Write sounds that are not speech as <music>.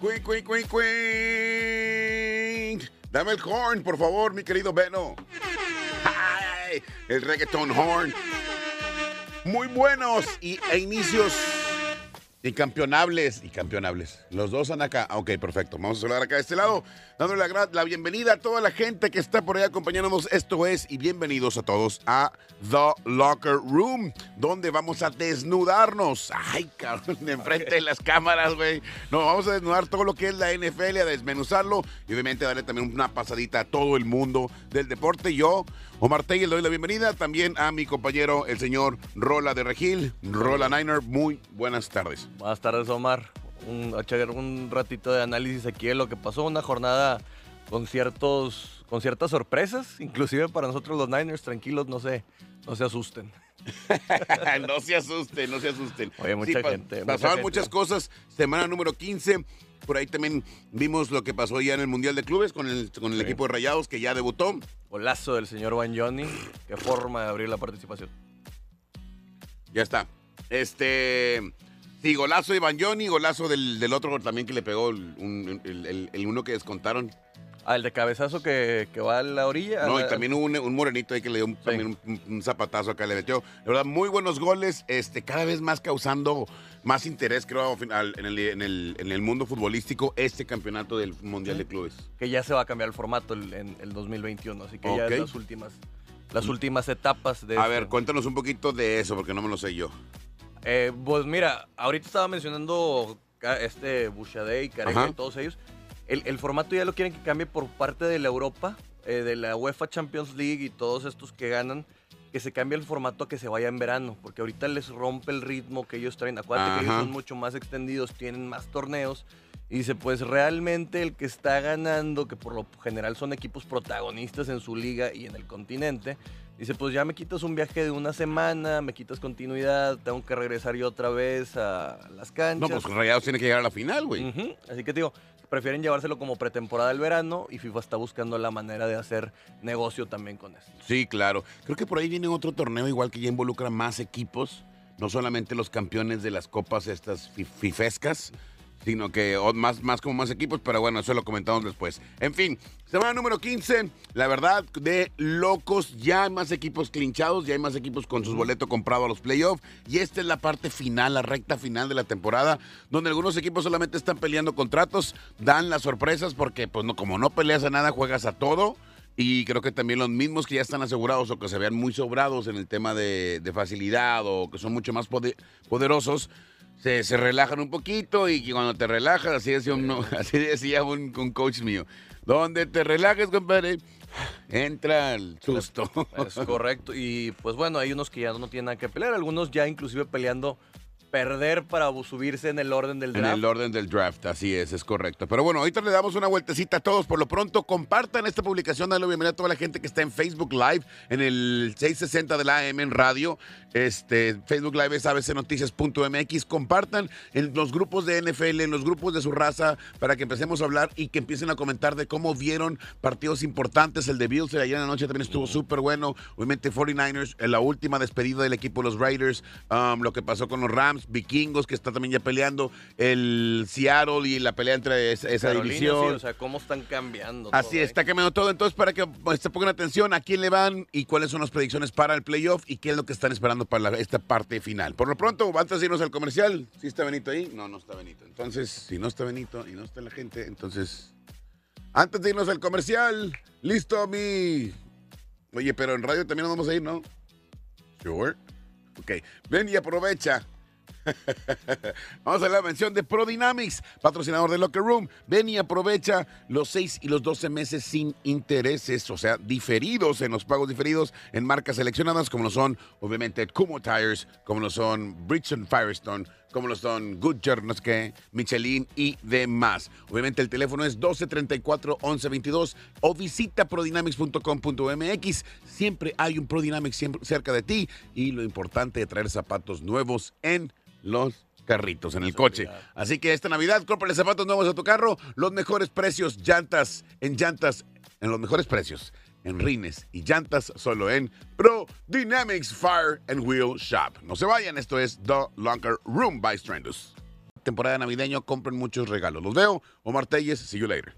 Queen, queen, queen, queen. Dame el horn, por favor, mi querido Beno. Ay, el reggaeton horn. Muy buenos y, e inicios y campeonables. Y campeonables. Los dos están acá. Ok, perfecto. Vamos a saludar acá de este lado. Dándole la, la, bienvenida a toda la gente que está por ahí acompañándonos. Esto es, y bienvenidos a todos a The Locker Room, donde vamos a desnudarnos. Ay, cabrón, enfrente de las cámaras, güey. No, vamos a desnudar todo lo que es la NFL, a desmenuzarlo y obviamente darle también una pasadita a todo el mundo del deporte. Yo, Omar Tey, le doy la bienvenida también a mi compañero, el señor Rola de Regil. Rola Niner, muy buenas tardes. Buenas tardes, Omar un, un ratito de análisis aquí de lo que pasó. Una jornada con ciertos, con ciertas sorpresas, inclusive para nosotros los Niners, tranquilos, no se, no se asusten. <laughs> no se asusten, no se asusten. Oye, mucha gente. Pasaban muchas cosas. Semana número 15. Por ahí también vimos lo que pasó ya en el Mundial de Clubes con el, con el equipo de Rayados que ya debutó. Golazo del señor Johnny. Qué forma de abrir la participación. Ya está. Este. Sí, golazo de Johnny, golazo del, del, otro también que le pegó un, el, el, uno que descontaron. El de cabezazo que, que, va a la orilla. No, y también hubo un, un, morenito ahí que le dio un, sí. también un, zapatazo acá, le metió. De verdad, muy buenos goles, este, cada vez más causando más interés, creo, en el, en el, en el mundo futbolístico, este campeonato del Mundial sí. de Clubes. Que ya se va a cambiar el formato en el 2021, así que okay. ya es las últimas, las últimas etapas de... A este. ver, cuéntanos un poquito de eso, porque no me lo sé yo. Eh, pues mira, ahorita estaba mencionando este Bouchardé y Careca y todos ellos. El, el, formato ya lo quieren que cambie por parte de la Europa, eh, de la UEFA Champions League y todos estos que ganan, que se cambie el formato a que se vaya en verano, porque ahorita les rompe el ritmo que ellos traen. Acuérdate Ajá. que ellos son mucho más extendidos, tienen más torneos. Y dice, pues realmente el que está ganando, que por lo general son equipos protagonistas en su liga y en el continente, dice, pues ya me quitas un viaje de una semana, me quitas continuidad, tengo que regresar yo otra vez a las canchas. No, pues Rayados tiene que llegar a la final, güey. Uh -huh. Así que te digo, prefieren llevárselo como pretemporada del verano y FIFA está buscando la manera de hacer negocio también con esto. Sí, claro. Creo que por ahí viene otro torneo igual que ya involucra más equipos, no solamente los campeones de las copas estas fifescas, sino que más, más como más equipos, pero bueno, eso lo comentamos después. En fin, semana número 15, la verdad, de locos, ya hay más equipos clinchados, ya hay más equipos con sus boletos comprados a los playoffs, y esta es la parte final, la recta final de la temporada, donde algunos equipos solamente están peleando contratos, dan las sorpresas, porque pues no, como no peleas a nada, juegas a todo. Y creo que también los mismos que ya están asegurados o que se vean muy sobrados en el tema de, de facilidad o que son mucho más poder, poderosos, se, se, relajan un poquito y cuando te relajas, así decía un, <laughs> así decía un, un coach mío, donde te relajes, compadre, entra el susto. Es, <laughs> es, correcto. Y pues bueno, hay unos que ya no tienen nada que pelear, algunos ya inclusive peleando perder para subirse en el orden del draft. En el orden del draft, así es, es correcto. Pero bueno, ahorita le damos una vueltecita a todos. Por lo pronto, compartan esta publicación, dale bienvenida a toda la gente que está en Facebook Live, en el 660 de la AM en radio. Este, Facebook Live es abcnoticias.mx. Compartan en los grupos de NFL, en los grupos de su raza, para que empecemos a hablar y que empiecen a comentar de cómo vieron partidos importantes. El de Bills ayer en la noche también estuvo súper bueno. Obviamente 49ers, en la última despedida del equipo de los Raiders, um, lo que pasó con los Rams, Vikingos, que está también ya peleando, el Seattle y la pelea entre esa, esa Carolina, división. Sí, o sea, cómo están cambiando. Así todo, está ¿eh? cambiando todo. Entonces, para que pues, se pongan atención a quién le van y cuáles son las predicciones para el playoff y qué es lo que están esperando para esta parte final. Por lo pronto, antes de irnos al comercial, ¿sí está Benito ahí? No, no está Benito. Entonces, si no está Benito y no está la gente, entonces, antes de irnos al comercial, listo mi... Oye, pero en radio también nos vamos a ir, ¿no? Sure. Ok, ven y aprovecha. <laughs> Vamos a la mención de ProDynamics, patrocinador de Locker Room. Ven y aprovecha los 6 y los 12 meses sin intereses, o sea, diferidos en los pagos diferidos en marcas seleccionadas, como lo son, obviamente, Kumo Tires, como lo son Bridgestone Firestone, como lo son Goodyear, no sé qué, Michelin y demás. Obviamente el teléfono es 1234-1122 o visita prodynamics.com.mx. Siempre hay un Prodynamics siempre cerca de ti y lo importante de traer zapatos nuevos en los carritos en el coche. Así que esta Navidad, cómprale zapatos nuevos a tu carro, los mejores precios, llantas, en llantas, en los mejores precios, en rines y llantas, solo en Pro Dynamics Fire and Wheel Shop. No se vayan, esto es The Locker Room by Strandus. temporada navideño, compren muchos regalos. Los veo. Omar Telles, see you later.